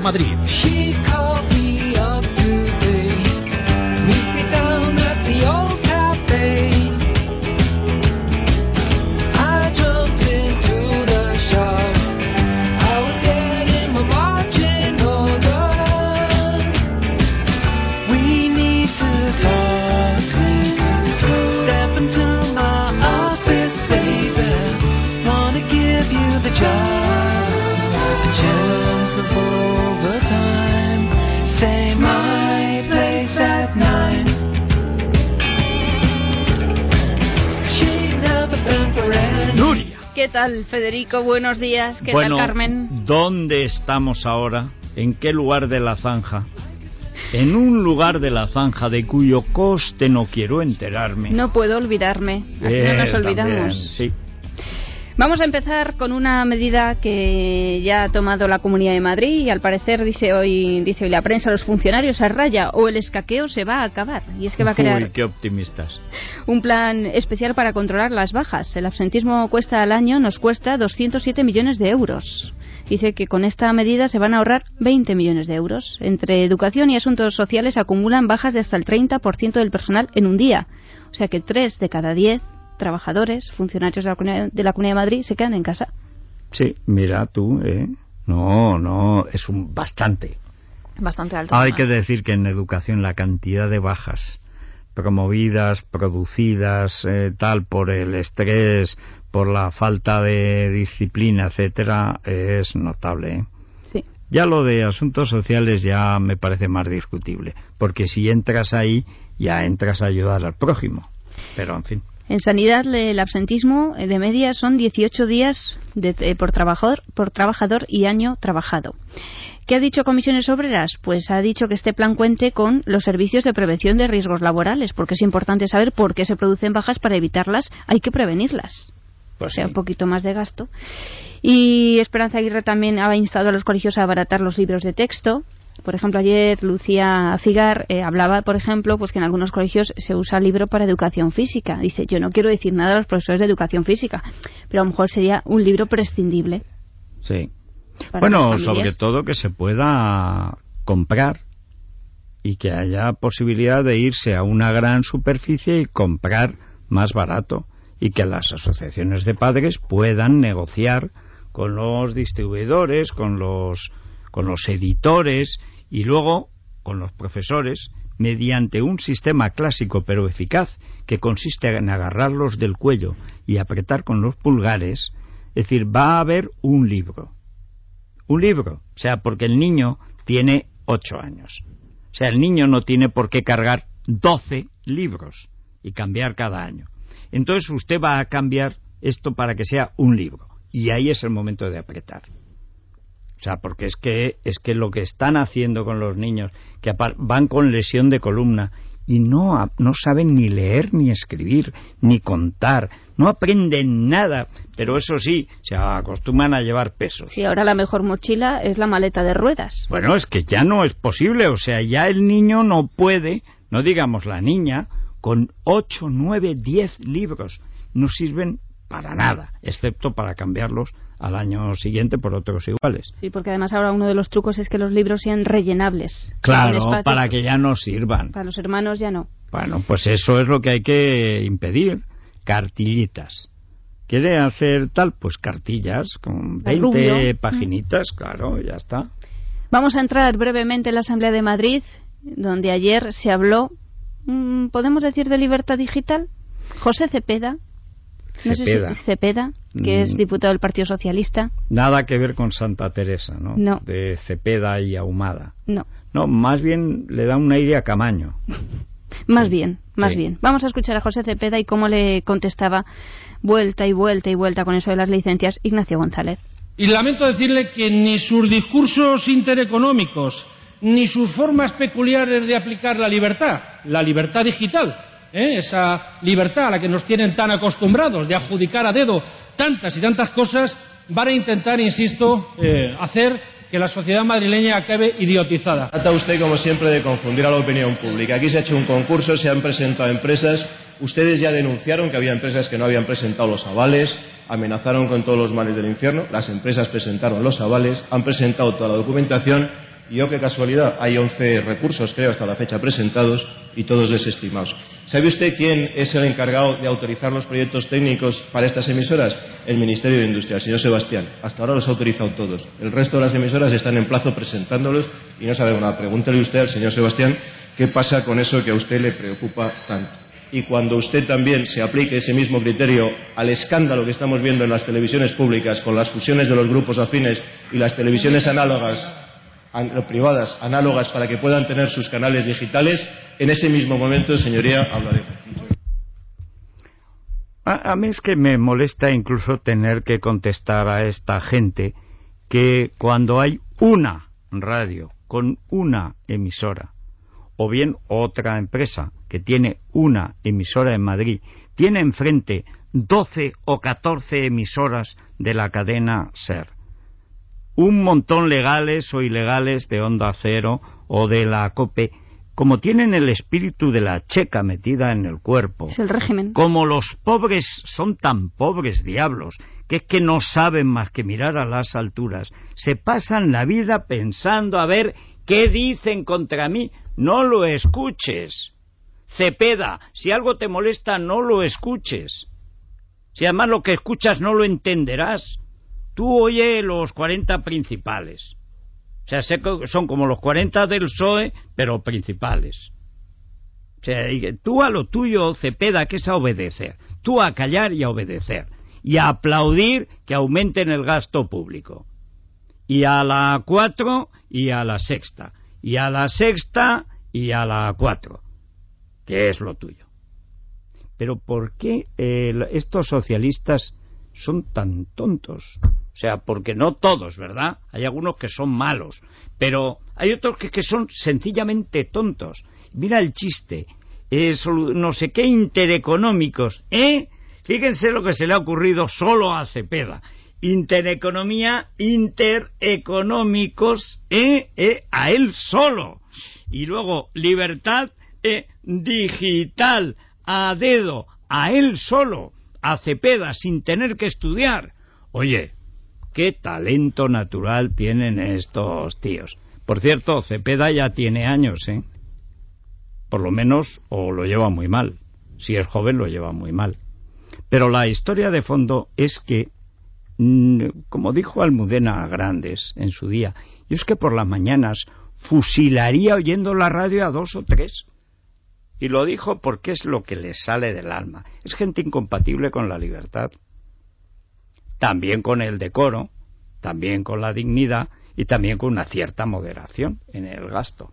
Madrid. ¿Qué tal, Federico? Buenos días. ¿Qué bueno, tal, Carmen? ¿dónde estamos ahora? ¿En qué lugar de la zanja? En un lugar de la zanja de cuyo coste no quiero enterarme. No puedo olvidarme. Aquí Eh, no nos también, olvidamos. sí. Vamos a empezar con una medida que ya ha tomado la Comunidad de Madrid y al parecer dice hoy dice hoy la prensa los funcionarios a raya o el escaqueo se va a acabar y es que va a crear Uy, qué optimistas. un plan especial para controlar las bajas. El absentismo cuesta al año nos cuesta 207 millones de euros. Dice que con esta medida se van a ahorrar 20 millones de euros. Entre educación y asuntos sociales acumulan bajas de hasta el 30% del personal en un día. O sea que 3 de cada 10 trabajadores, funcionarios de la Comunidad de, la Comunidad de Madrid se quedan en casa. Sí, mira tú, ¿eh? No, no, es un bastante. Bastante alto. Hay que decir que en educación la cantidad de bajas promovidas, producidas, eh, tal, por el estrés, por la falta de disciplina, etcétera, es notable. ¿eh? Sí. Ya lo de asuntos sociales ya me parece más discutible, porque si entras ahí, ya entras a ayudar al prójimo. Pero, en fin. En sanidad el absentismo eh, de media son 18 días de- eh, por, trabajador, por trabajador y año trabajado. ¿Qué ha dicho Comisiones Obreras? Pues ha dicho que este plan cuente con los servicios de prevención de riesgos laborales, porque es importante saber por qué se producen bajas para evitarlas, hay que prevenirlas. Pues o sea, sí. un poquito más de gasto. Y Esperanza Aguirre también ha instado a los colegios a abaratar los libros de texto. Por ejemplo, ayer Lucía Figar eh, hablaba, por ejemplo, pues que en algunos colegios se usa el libro para educación física. Dice, yo no quiero decir nada a los profesores de educación física, pero a lo mejor sería un libro prescindible. Sí. Bueno, sobre todo que se pueda comprar y que haya posibilidad de irse a una gran superficie y comprar más barato y que las asociaciones de padres puedan negociar con los distribuidores, con los con los editores y luego con los profesores mediante un sistema clásico pero eficaz que consiste en agarrarlos del cuello y apretar con los pulgares, es decir, va a haber un libro. Un libro, o sea, porque el niño tiene ocho años. O sea, el niño no tiene por qué cargar 12 libros y cambiar cada año. Entonces usted va a cambiar esto para que sea un libro. Y ahí es el momento de apretar. O sea, porque es que, es que lo que están haciendo con los niños, que van con lesión de columna y no, no saben ni leer ni escribir, ni contar, no aprenden nada, pero eso sí, se acostumbran a llevar pesos. Sí, ahora la mejor mochila es la maleta de ruedas. Bueno, es que ya no es posible, o sea, ya el niño no puede, no digamos la niña, con 8, 9, 10 libros. No sirven para nada, excepto para cambiarlos al año siguiente por otros iguales. Sí, porque además ahora uno de los trucos es que los libros sean rellenables. Claro, espacio. para que ya no sirvan. Para los hermanos ya no. Bueno, pues eso es lo que hay que impedir. Cartillitas. ¿Quiere hacer tal? Pues cartillas con El 20 rubio. paginitas, claro, ya está. Vamos a entrar brevemente en la Asamblea de Madrid, donde ayer se habló, mm, ¿podemos decir de libertad digital? José Cepeda, no sé si- Cepeda. Cepeda, que es Mm. diputado del Partido Socialista. Nada que ver con Santa Teresa, ¿no? No. De Cepeda y Ahumada. No, No, más bien le da un aire a Camaño. más Sí, bien, más sí. bien. Vamos a escuchar a José Cepeda y cómo le contestaba vuelta y vuelta y vuelta con eso de las licencias Ignacio González. Y lamento decirle que ni sus discursos intereconómicos, ni sus formas peculiares de aplicar la libertad, la libertad digital, ¿eh? esa libertad a la que nos tienen tan acostumbrados de adjudicar a dedo tantas y tantas cosas, van a intentar, insisto, eh, hacer que la sociedad madrileña acabe idiotizada. Trata usted, como siempre, de confundir a la opinión pública. Aquí se ha hecho un concurso, se han presentado empresas. Ustedes ya denunciaron que había empresas que no habían presentado los avales. amenazaron con todos los males del infierno, las empresas presentaron los avales, han presentado toda la documentación y, oh, qué casualidad, hay 11 recursos, creo, hasta la fecha presentados y todos desestimados. ¿Sabe usted quién es el encargado de autorizar los proyectos técnicos para estas emisoras? El Ministerio de Industria, el señor Sebastián. Hasta ahora los ha autorizado todos. El resto de las emisoras están en plazo presentándolos y no sabemos nada. Pregúntele usted al señor Sebastián qué pasa con eso que a usted le preocupa tanto. Y cuando usted también se aplique ese mismo criterio al escándalo que estamos viendo en las televisiones públicas con las fusiones de los grupos afines y las televisiones análogas an- privadas análogas para que puedan tener sus canales digitales, en ese mismo momento, señoría, hablaré. A, a mí es que me molesta incluso tener que contestar a esta gente que cuando hay una radio con una emisora, o bien otra empresa que tiene una emisora en Madrid, tiene enfrente 12 o 14 emisoras de la cadena SER. Un montón legales o ilegales de Onda Cero o de la COPE, como tienen el espíritu de la checa metida en el cuerpo. Es el régimen. Como los pobres son tan pobres diablos, que es que no saben más que mirar a las alturas, se pasan la vida pensando a ver qué dicen contra mí. No lo escuches. Cepeda, si algo te molesta, no lo escuches. Si además lo que escuchas no lo entenderás. Tú oye los 40 principales. O sea, son como los 40 del PSOE, pero principales. O sea, tú a lo tuyo, Cepeda, que es a obedecer. Tú a callar y a obedecer. Y a aplaudir que aumenten el gasto público. Y a la cuatro y a la sexta. Y a la sexta y a la cuatro. Que es lo tuyo. Pero ¿por qué eh, estos socialistas son tan tontos? Sea, porque no todos, ¿verdad? Hay algunos que son malos, pero hay otros que, son sencillamente tontos. Mira el chiste, eh, no sé qué intereconómicos, ¿eh? Fíjense lo que se le ha ocurrido solo a Cepeda. Intereconomía, intereconómicos, ¿eh? ¿eh? A él solo. Y luego, libertad eh, digital, a dedo, a él solo, a Cepeda, sin tener que estudiar. Oye, qué talento natural tienen estos tíos. Por cierto, Cepeda ya tiene años, ¿eh? Por lo menos, o lo lleva muy mal. Si es joven, lo lleva muy mal. Pero la historia de fondo es que, mm, como dijo Almudena Grandes en su día, yo es que por las mañanas fusilaría oyendo la radio a dos o tres. Y lo dijo porque es lo que le sale del alma. Es gente incompatible con la libertad también con el decoro, también con la dignidad y también con una cierta moderación en el gasto.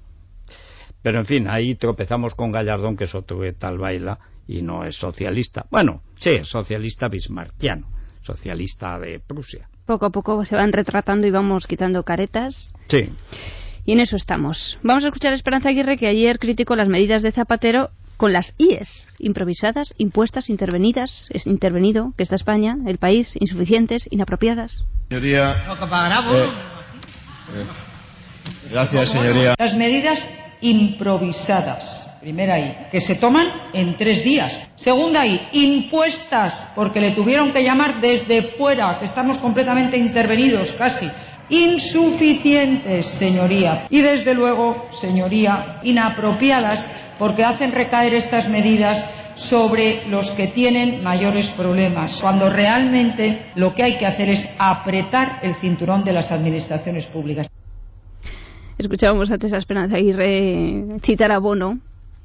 Pero en fin, ahí tropezamos con Gallardón, que es otro que tal baila y no es socialista. Bueno, sí, es socialista bismarckiano, socialista de Prusia. Poco a poco se van retratando y vamos quitando caretas. Sí, Y en eso estamos. Vamos a escuchar a Esperanza Aguirre, que ayer criticó las medidas de Zapatero con las IES, improvisadas, impuestas, intervenidas, es intervenido, que está España, el país, insuficientes, inapropiadas. Señoría. eh, eh, gracias, señoría. Las medidas improvisadas, primera I, que se toman en tres días. Segunda I, impuestas, porque le tuvieron que llamar desde fuera, que estamos completamente intervenidos casi. Insuficientes, señoría. Y desde luego, señoría, inapropiadas, porque hacen recaer estas medidas sobre los que tienen mayores problemas, cuando realmente lo que hay que hacer es apretar el cinturón de las administraciones públicas. Escuchábamos antes a Esperanza Aguirre citar a Bono.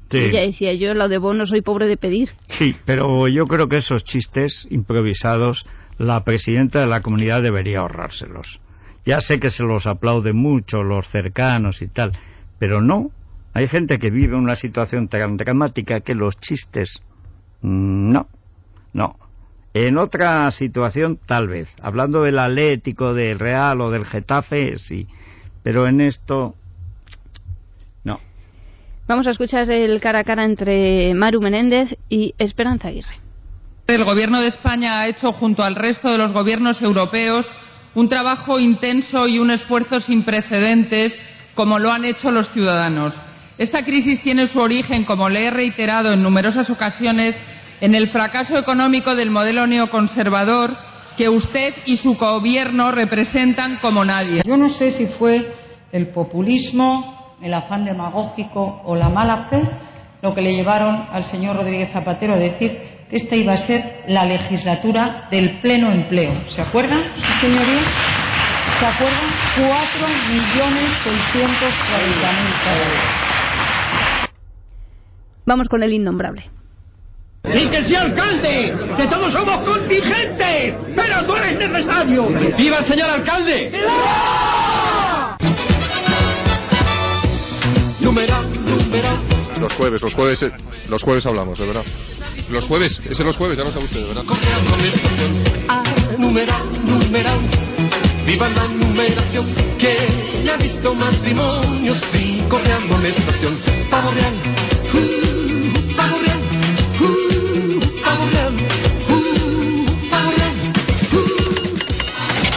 Sí. Y ella decía, yo lo de Bono soy pobre de pedir. sí, pero yo creo que esos chistes improvisados la presidenta de la comunidad debería ahorrárselos. Ya sé que se los aplaude mucho los cercanos y tal, pero no. Hay gente que vive una situación tan dramática que los chistes mm, no, no. En otra situación tal vez, hablando del Atlético, del Real o del Getafe, sí, pero en esto no. Vamos a escuchar el cara a cara entre Maru Menéndez y Esperanza Aguirre. El Gobierno de España ha hecho, junto al resto de los gobiernos europeos, un trabajo intenso y un esfuerzo sin precedentes, como lo han hecho los ciudadanos. Esta crisis tiene su origen, como le he reiterado en numerosas ocasiones, en el fracaso económico del modelo neoconservador que usted y su gobierno representan como nadie. Yo no sé si fue el populismo, el afán demagógico o la mala fe lo que le llevaron al señor Rodríguez Zapatero a decir esta iba a ser la legislatura del pleno empleo. ¿Se acuerdan, sí, señoría? ¿Se acuerdan? 4.640.000 euros. Vamos con el innombrable. ¡Y que sea alcalde! ¡Que todos somos contingentes! ¡Pero tú eres necesario! ¡Viva el señor alcalde! Numeral. Los jueves, los jueves, eh, los jueves hablamos, de verdad. Los jueves, ese los jueves, ya lo sabe usted, de verdad. Numeral, numeral. Viva la numeración. Que ya ha visto matrimonios. Sí, correando la estación. Pavo real. Uh, pavo real. Uh, pavo real. Uh, pavo real. Uh.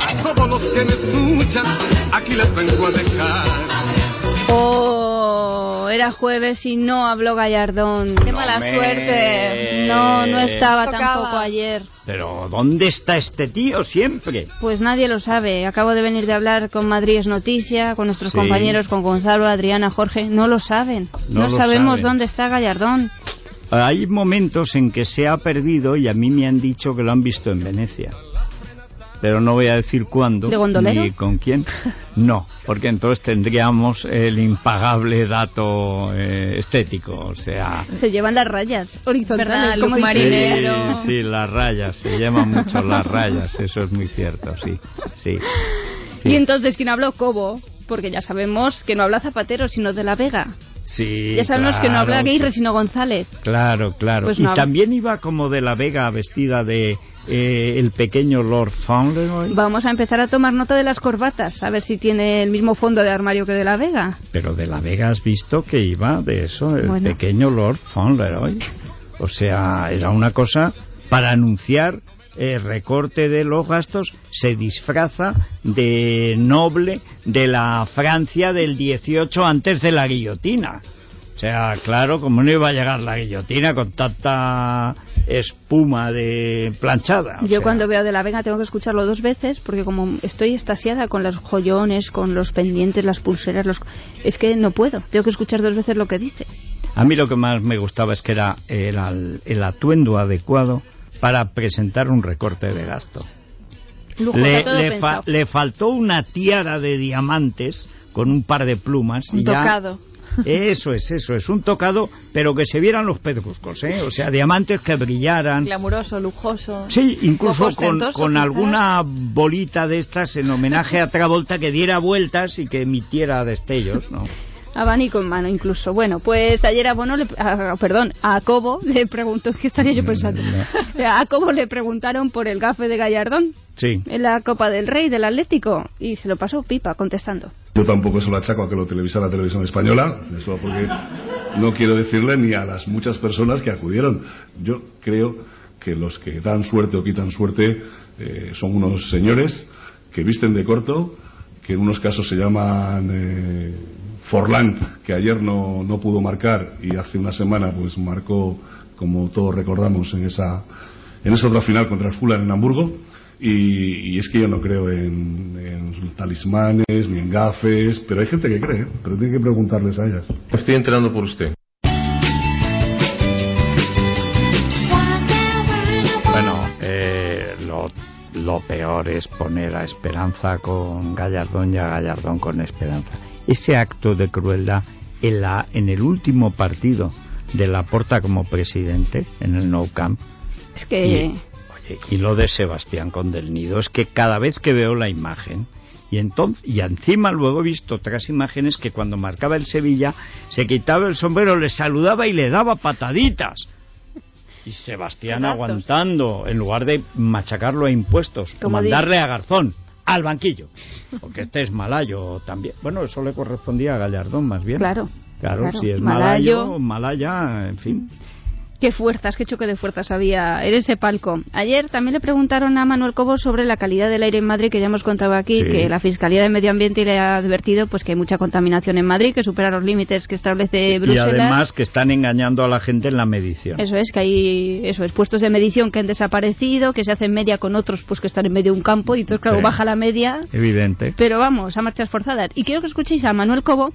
A todos los que me escuchan, aquí les vengo a dejar. Era jueves y no habló Gallardón. Qué mala Hombre. suerte. No, no estaba Tocaba. tampoco ayer. Pero ¿dónde está este tío siempre? Pues nadie lo sabe. Acabo de venir de hablar con Madrid es Noticia, con nuestros Sí. compañeros, con Gonzalo, Adriana, Jorge. No lo saben. No No, lo sabemos saben. dónde está Gallardón. Hay momentos en que se ha perdido y a mí me han dicho que lo han visto en Venecia. Pero no voy a decir cuándo ¿De gondolero? ni con quién. No, porque entonces tendríamos el impagable dato eh, estético, o sea, Se llevan las rayas horizontales. Como marinero. Sí, sí, las rayas, se llaman mucho las rayas, eso es muy cierto, sí, sí. sí. Y entonces, ¿quién habló? Cobo. Porque ya sabemos que no habla Zapatero, sino de la Vega. Sí, ya sabemos que no habla claro, Aguirre, sino González. Claro, claro. Pues y habla. también iba como de la Vega vestida de eh, el pequeño Lord Fauntleroy. Vamos a empezar a tomar nota de las corbatas, a ver si tiene el mismo fondo de armario que de la Vega. Pero de la Vega has visto que iba de eso, el Bueno. pequeño Lord Fauntleroy. O sea, era una cosa para anunciar el recorte de los gastos, se disfraza de noble de la Francia del 18 antes de la guillotina. O sea, claro, como no iba a llegar la guillotina con tanta espuma de planchada. Yo sea, cuando veo de la Vega tengo que escucharlo dos veces porque como estoy estasiada con los joyones, con los pendientes, las pulseras, los... es que no puedo. Tengo que escuchar dos veces lo que dice. A mí lo que más me gustaba es que era el, el atuendo adecuado para presentar un recorte de gasto. Lujo, Le, le pensado. fa- le faltó una tiara de diamantes con un par de plumas. y Un ya- tocado. Eso es, eso es, un tocado, pero que se vieran los pedruscos, ¿eh? O sea, diamantes que brillaran. Glamuroso, lujoso. Sí, incluso con, alguna bolita de estas en homenaje a Travolta que diera vueltas y que emitiera destellos, ¿no? Abanico en mano incluso. Bueno, pues ayer a Bono, le, a- perdón, a Cobo le preguntó, ¿qué estaría yo pensando? A Cobo le preguntaron por el gafe de Gallardón Sí. en la Copa del Rey del Atlético y se lo pasó pipa contestando. Yo tampoco se lo achaco a que lo televisa la televisión española, eso porque no quiero decirle ni a las muchas personas que acudieron. Yo creo que los que dan suerte o quitan suerte eh, son unos señores que visten de corto, que en unos casos se llaman eh, Forlán, que ayer no, no pudo marcar y hace una semana pues marcó, como todos recordamos, en esa, en esa otra final contra el Fulham en Hamburgo. Y, y es que yo no creo en, en talismanes ni en gafes, pero hay gente que cree, ¿eh? pero tiene que preguntarles a ellas. Estoy enterando por usted. Bueno, eh, lo, lo peor es poner a Esperanza con Gallardón y a Gallardón con Esperanza. Ese acto de crueldad en, la, en el último partido de la Porta como presidente, en el Nou Camp, Es que... y, oye, y lo de Sebastián con Del Nido, es que cada vez que veo la imagen, y, entonces, y encima luego he visto otras imágenes que cuando marcaba el Sevilla, se quitaba el sombrero, le saludaba y le daba pataditas. Y Sebastián aguantando, en lugar de machacarlo a impuestos, Como mandarle a Garzón, al banquillo. Porque este es malayo también. Bueno, eso le correspondía a Gallardón más bien. Claro, Claro, claro. si es Malayo. malayo, malaya, en fin. Qué fuerzas, qué choque de fuerzas había en ese palco. Ayer también le preguntaron a Manuel Cobo sobre la calidad del aire en Madrid, que ya hemos contado aquí, Sí. que la Fiscalía de Medio Ambiente le ha advertido pues que hay mucha contaminación en Madrid, que supera los límites que establece Y Bruselas. además que están engañando a la gente en la medición. Eso es, que hay eso es, puestos de medición que han desaparecido, que se hacen media con otros pues que están en medio de un campo y entonces claro, Sí. baja la media, Evidente. pero vamos, a marchas forzadas. Y quiero que escuchéis a Manuel Cobo,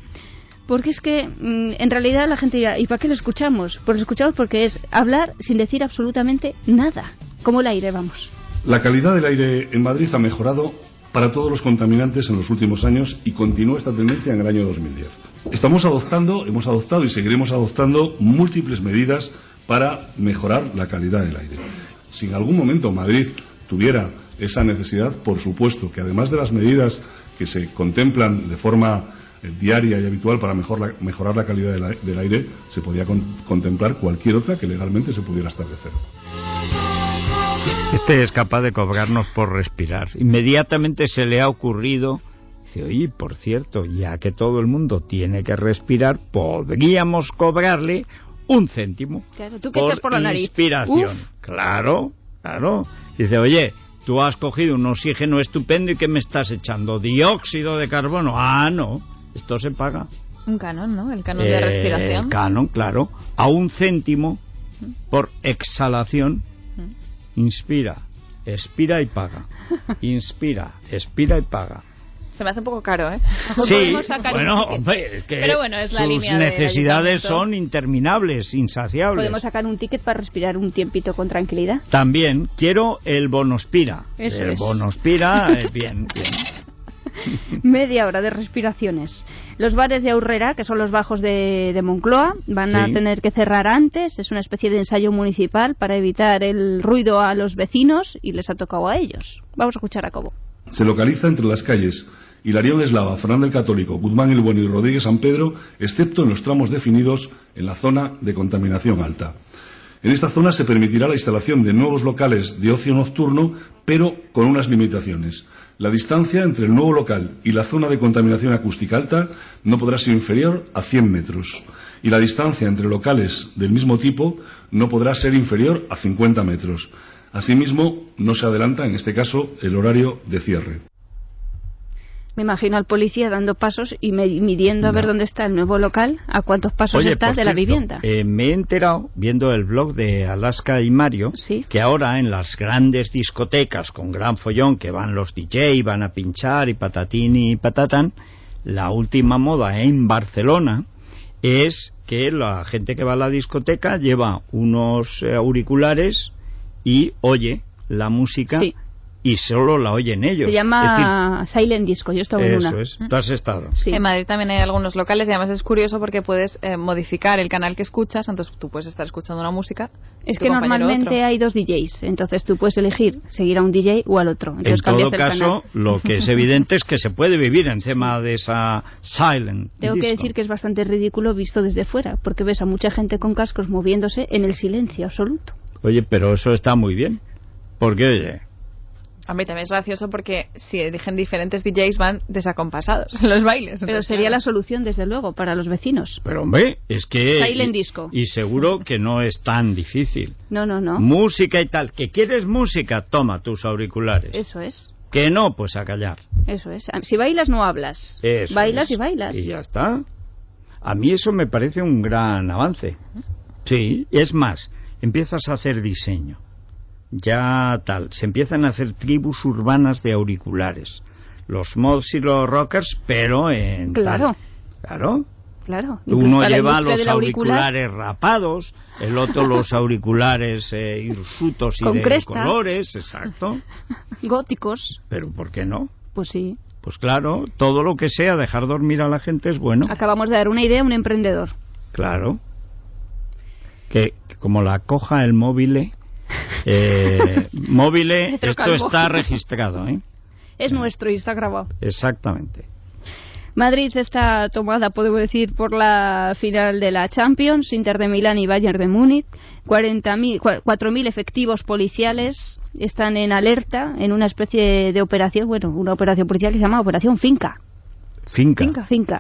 porque es que mm, en realidad la gente dirá, ¿y para qué lo escuchamos? Pues lo escuchamos porque es hablar sin decir absolutamente nada, como el aire, vamos. La calidad del aire en Madrid ha mejorado para todos los contaminantes en los últimos años y continúa esta tendencia en el año 2010. Estamos adoptando, hemos adoptado y seguiremos adoptando múltiples medidas para mejorar la calidad del aire. Si en algún momento Madrid tuviera esa necesidad, por supuesto que además de las medidas que se contemplan de forma diaria y habitual para mejor la- mejorar la calidad del, del aire, se podía con- contemplar cualquier otra que legalmente se pudiera establecer. Este es capaz de cobrarnos por respirar. Inmediatamente se le ha ocurrido, dice, oye, por cierto, ya que todo el mundo tiene que respirar, podríamos cobrarle un céntimo. Claro, ¿tú echas por la nariz? Inspiración. Uf. Claro, claro. Dice, oye, tú has cogido un oxígeno estupendo y ¿qué me estás echando? ¿Dióxido de carbono? Ah, no. Esto se paga. Un canon, ¿no? El canon Eh, de respiración. El canon, claro. A un céntimo por exhalación. Inspira, expira y paga. Inspira, expira y paga. Se me hace un poco caro, ¿eh? Sí, Podemos sacar un bueno, ticket. hombre, es que Pero bueno, es la sus línea de necesidades son interminables, insaciables. Podemos sacar un ticket para respirar un tiempito con tranquilidad. También quiero el bonospira. Eso el es. bonospira, eh, bien, bien. Media hora de respiraciones. Los bares de Aurrera, que son los bajos de, de Moncloa, van a tener que cerrar antes. Es una especie de ensayo municipal para evitar el ruido a los vecinos y les ha tocado a ellos. Vamos a escuchar a Cobo. Se localiza entre las calles Hilarión de Eslava, Fernández el Católico, Guzmán el Bueno y Rodríguez San Pedro, excepto en los tramos definidos en la zona de contaminación alta. En esta zona se permitirá la instalación de nuevos locales de ocio nocturno, pero con unas limitaciones. La distancia entre el nuevo local y la zona de contaminación acústica alta no podrá ser inferior a 100 metros. Y la distancia entre locales del mismo tipo no podrá ser inferior a 50 metros. Asimismo, no se adelanta, en este caso, el horario de cierre. Me imagino al policía dando pasos y me- midiendo a ver dónde está el nuevo local, a cuántos pasos Oye, está de la vivienda. eh, me he enterado, viendo el blog de Alaska y Mario, que ahora en las grandes discotecas con gran follón que van los DJ, van a pinchar y patatín y patatán, la última moda en Barcelona es que la gente que va a la discoteca lleva unos eh, auriculares y oye la música Sí. Y solo la oyen ellos. Se llama Silent Disco. Yo he estado en Eso una. es. Tú has estado. En Madrid también hay algunos locales y además es curioso porque puedes eh, modificar el canal que escuchas, entonces tú puedes estar escuchando una música. Es que normalmente otro. hay dos DJs, entonces tú puedes elegir seguir a un DJ o al otro. Entonces En todo el caso, canal. lo que es evidente es que se puede vivir encima de esa silent Tengo que disco. decir que es bastante ridículo visto desde fuera, porque ves a mucha gente con cascos moviéndose en el silencio absoluto. Oye, pero eso está muy bien. Porque, oye, A mí también es gracioso porque si eligen diferentes DJs van desacompasados en los bailes. Pero sería la solución, desde luego, para los vecinos. pero hombre, es que... Silent y, disco. Y seguro que no es tan difícil. No, no, no. Música y tal. ¿Que quieres música? Toma tus auriculares. Eso es. Que no, pues a callar. Eso es. Si bailas, no hablas. Eso bailas es. y bailas. Y ya está. A mí eso me parece un gran avance. Sí, es más, empiezas a hacer diseño. Ya tal, se empiezan a hacer tribus urbanas de auriculares. Los mods y los rockers, pero en... tal. Claro. Claro. Claro. Uno lleva los auricular, auriculares rapados, el otro los auriculares eh, hirsutos y Con de cresta. colores, exacto. Góticos. Pero ¿por qué no? Pues sí. Pues claro, todo lo que sea dejar dormir a la gente es bueno. Acabamos de dar una idea a un emprendedor. Claro. Que, que como la coja el móvil, eh, móvil, Pedro esto está registrado, ¿eh? Es nuestro y está grabado. Exactamente. Madrid está tomada, podemos decir, por la final de la Champions, Inter de Milán y Bayern de Múnich. 40.000 cua- 4.000 efectivos policiales están en alerta en una especie de operación, bueno, una operación policial que se llama Operación Finca. Finca. Finca. Finca.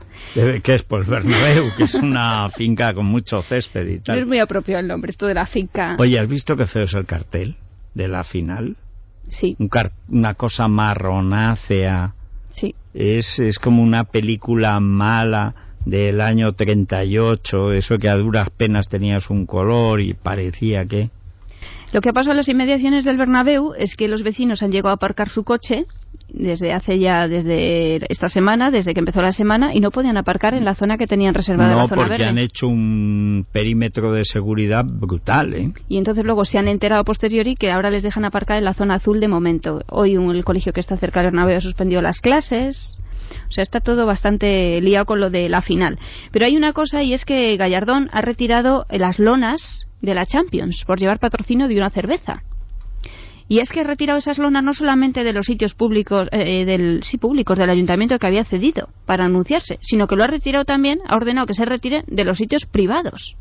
Que es pues Bernabéu, que es una finca con mucho césped y No es tal. muy apropiado el nombre, esto de la finca. Oye, ¿has visto qué feo es el cartel de la final? Sí, Un car- una cosa marronácea. sí. Es, es como una película mala del año 38, eso que a duras penas tenías un color y parecía que... Lo que ha pasado en las inmediaciones del Bernabéu es que los vecinos han llegado a aparcar su coche desde hace ya, desde esta semana, desde que empezó la semana, y no podían aparcar en la zona que tenían reservada No, la zona porque verde. han hecho un perímetro de seguridad brutal, ¿eh? Y entonces luego se han enterado posteriori que ahora les dejan aparcar en la zona azul de momento. Hoy un- el colegio que está cerca del Bernabéu ha suspendido las clases. O sea, está todo bastante liado con lo de la final. Pero hay una cosa y es que Gallardón ha retirado las lonas de la Champions por llevar patrocinio de una cerveza. Y es que ha retirado esas lonas no solamente de los sitios públicos, eh, del, sí, públicos del ayuntamiento que había cedido para anunciarse, sino que lo ha retirado también, ha ordenado que se retiren de los sitios privados.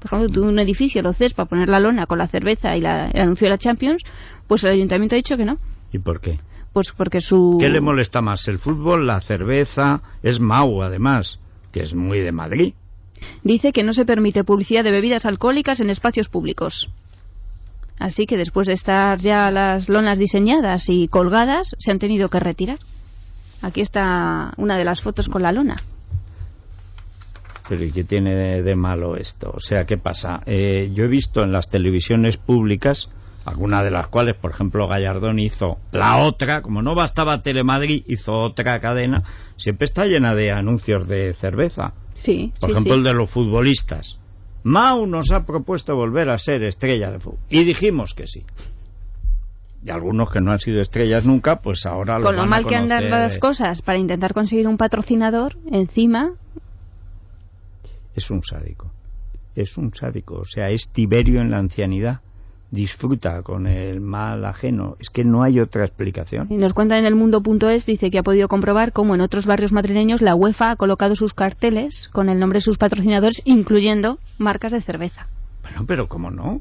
Por ejemplo, tú un edificio lo cedes para poner la lona con la cerveza y la- el anuncio de la Champions, pues el ayuntamiento ha dicho que no. ¿Y por qué? Pues porque su... ¿Qué le molesta más? ¿El fútbol, la cerveza? Es Mau, además, que es muy de Madrid. dice que no se permite publicidad de bebidas alcohólicas en espacios públicos. Así que después de estar ya las lonas diseñadas y colgadas, se han tenido que retirar. Aquí está una de las fotos con la lona. Pero ¿y qué tiene de, de malo esto? O sea, ¿qué pasa? Eh, yo he visto en las televisiones públicas, algunas de las cuales, por ejemplo, Gallardón hizo la otra, como no bastaba Telemadrid, hizo otra cadena, siempre está llena de anuncios de cerveza. Sí, Por sí, ejemplo, sí. el de los futbolistas. Mau nos ha propuesto volver a ser estrella de fútbol. Y dijimos que sí. Y algunos que no han sido estrellas nunca, pues ahora lo Con lo van a mal que andan las cosas para intentar conseguir un patrocinador, encima, Es un sádico. Es un sádico. O sea, es Tiberio en la ancianidad. Disfruta con el mal ajeno. Es que no hay otra explicación. y nos cuenta en el mundo.es, dice que ha podido comprobar cómo en otros barrios madrileños la UEFA ha colocado sus carteles con el nombre de sus patrocinadores, incluyendo marcas de cerveza. Bueno, pero ¿cómo no?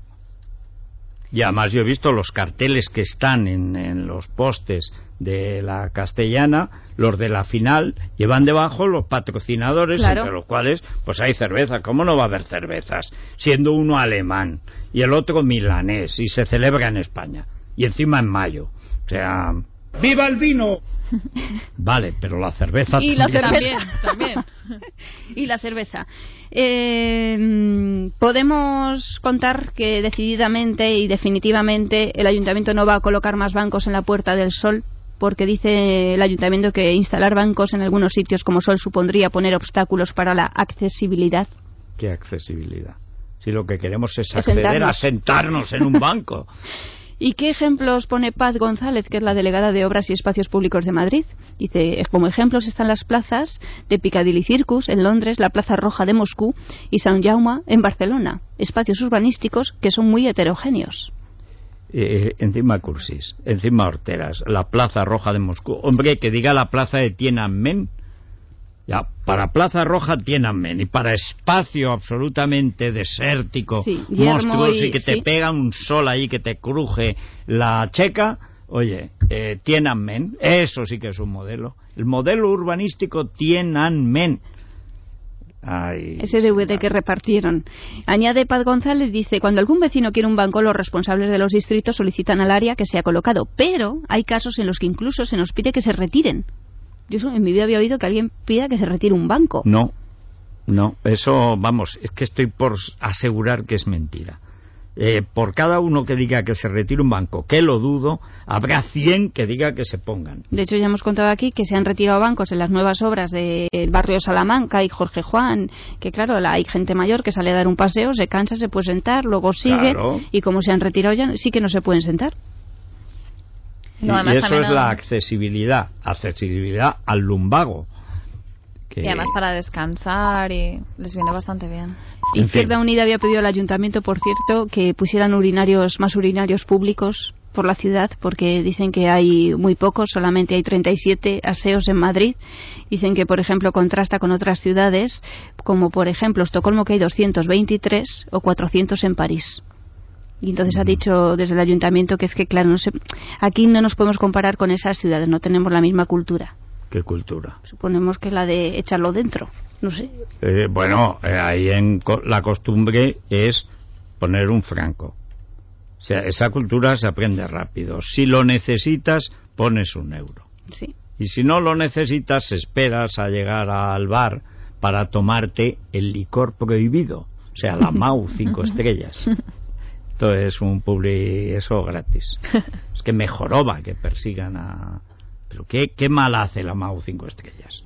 Y además yo he visto los carteles que están en, en los postes de la castellana, los de la final, llevan debajo los patrocinadores, Claro. entre los cuales pues hay cerveza. ¿Cómo no va a haber cervezas? Siendo uno alemán y el otro milanés y se celebra en España. Y encima en mayo. O sea, ¡Viva el vino! vale, pero la cerveza Y la también. cerveza. También, y la cerveza. Eh, podemos contar que decididamente y definitivamente el ayuntamiento no va a colocar más bancos en la Puerta del Sol porque dice el ayuntamiento que instalar bancos en algunos sitios como Sol supondría poner obstáculos para la accesibilidad. ¿Qué accesibilidad? Si lo que queremos es Es acceder a sentarnos en un banco. ¿Y qué ejemplos pone Paz González, que es la delegada de Obras y Espacios Públicos de Madrid? Dice, como ejemplos están las plazas de Piccadilly Circus en Londres, la Plaza Roja de Moscú y Sant Jaume en Barcelona, espacios urbanísticos que son muy heterogéneos. Eh, encima Cursis, encima Horteras, la Plaza Roja de Moscú. Hombre, que diga la Plaza de Tiananmen. Ya, para Plaza Roja Tiananmen y para espacio absolutamente desértico, Sí, monstruoso y, y- que te sí. pega un sol ahí que te cruje la checa, oye, eh, Tiananmen, eso sí que es un modelo. El modelo urbanístico Tiananmen. Ay, Ese DVD que repartieron. Añade Paz González, dice, cuando algún vecino quiere un banco, los responsables de los distritos solicitan al área que sea colocado, pero hay casos en los que incluso se nos pide que se retiren. Yo eso en mi vida había oído que alguien pida que se retire un banco. No, no, eso, vamos, es que estoy por asegurar que es mentira. Eh, por cada uno que diga que se retire un banco, que lo dudo, habrá 100 que diga que se pongan. De hecho, ya hemos contado aquí que se han retirado bancos en las nuevas obras del barrio Salamanca y Jorge Juan, que claro, la- hay gente mayor que sale a dar un paseo, se cansa, se puede sentar, luego sigue, Claro. y como se han retirado ya, sí que no se pueden sentar. No, y eso es la accesibilidad, accesibilidad al lumbago. Que, Y además para descansar y les viene bastante bien. En Izquierda fin. Unida había pedido al ayuntamiento, por cierto, que pusieran urinarios, más urinarios públicos por la ciudad, porque dicen que hay muy pocos, solamente hay 37 aseos en Madrid. Dicen que, por ejemplo, contrasta con otras ciudades, como por ejemplo Estocolmo, que hay 223 o 400 en París. Y entonces ha dicho desde el ayuntamiento que es que, claro, no sé, aquí no nos podemos comparar con esas ciudades, no tenemos la misma cultura. ¿Qué cultura? Suponemos que la de echarlo dentro. No sé. Eh, bueno, eh, ahí en co- la costumbre es poner un franco. O sea, esa cultura se aprende rápido. Si lo necesitas, pones un euro. Sí. Y si no lo necesitas, esperas a llegar al bar para tomarte el licor prohibido. O sea, la Mau cinco estrellas. Esto es un publi, eso gratis. Es que me joroba que persigan a... Pero qué, qué mal hace la Mau cinco estrellas.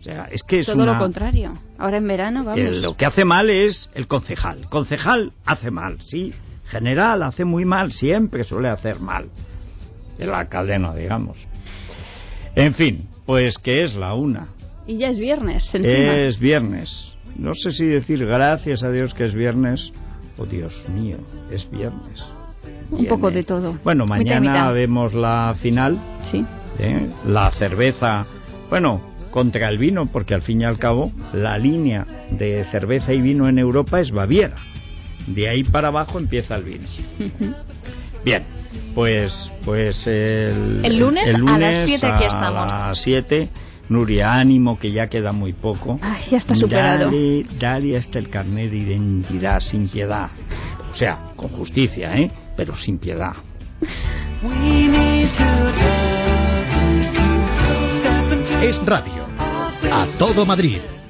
O sea, es que es Todo una... lo contrario. Ahora en verano, vamos. Lo que hace mal es el concejal. Concejal hace mal, sí. General hace muy mal, siempre suele hacer mal. El alcalde no, digamos. En fin, pues que es la una. Y ya es viernes, encima. Es viernes. No sé si decir gracias a Dios que es viernes o Dios mío, es viernes. Un poco de todo. Bueno, mañana mitad. vemos la final. Sí. ¿eh? La cerveza. Bueno, contra el vino, porque al fin y al cabo la línea de cerveza y vino en Europa es Baviera. De ahí para abajo empieza el vino. Bien, pues pues el, El lunes a las siete aquí estamos. A las 7, Nuria, ánimo que ya queda muy poco. Ay, ya está superado. Dale, dale hasta el carnet de identidad sin piedad. O sea, con justicia, ¿eh? Pero sin piedad. Es radio. A todo Madrid.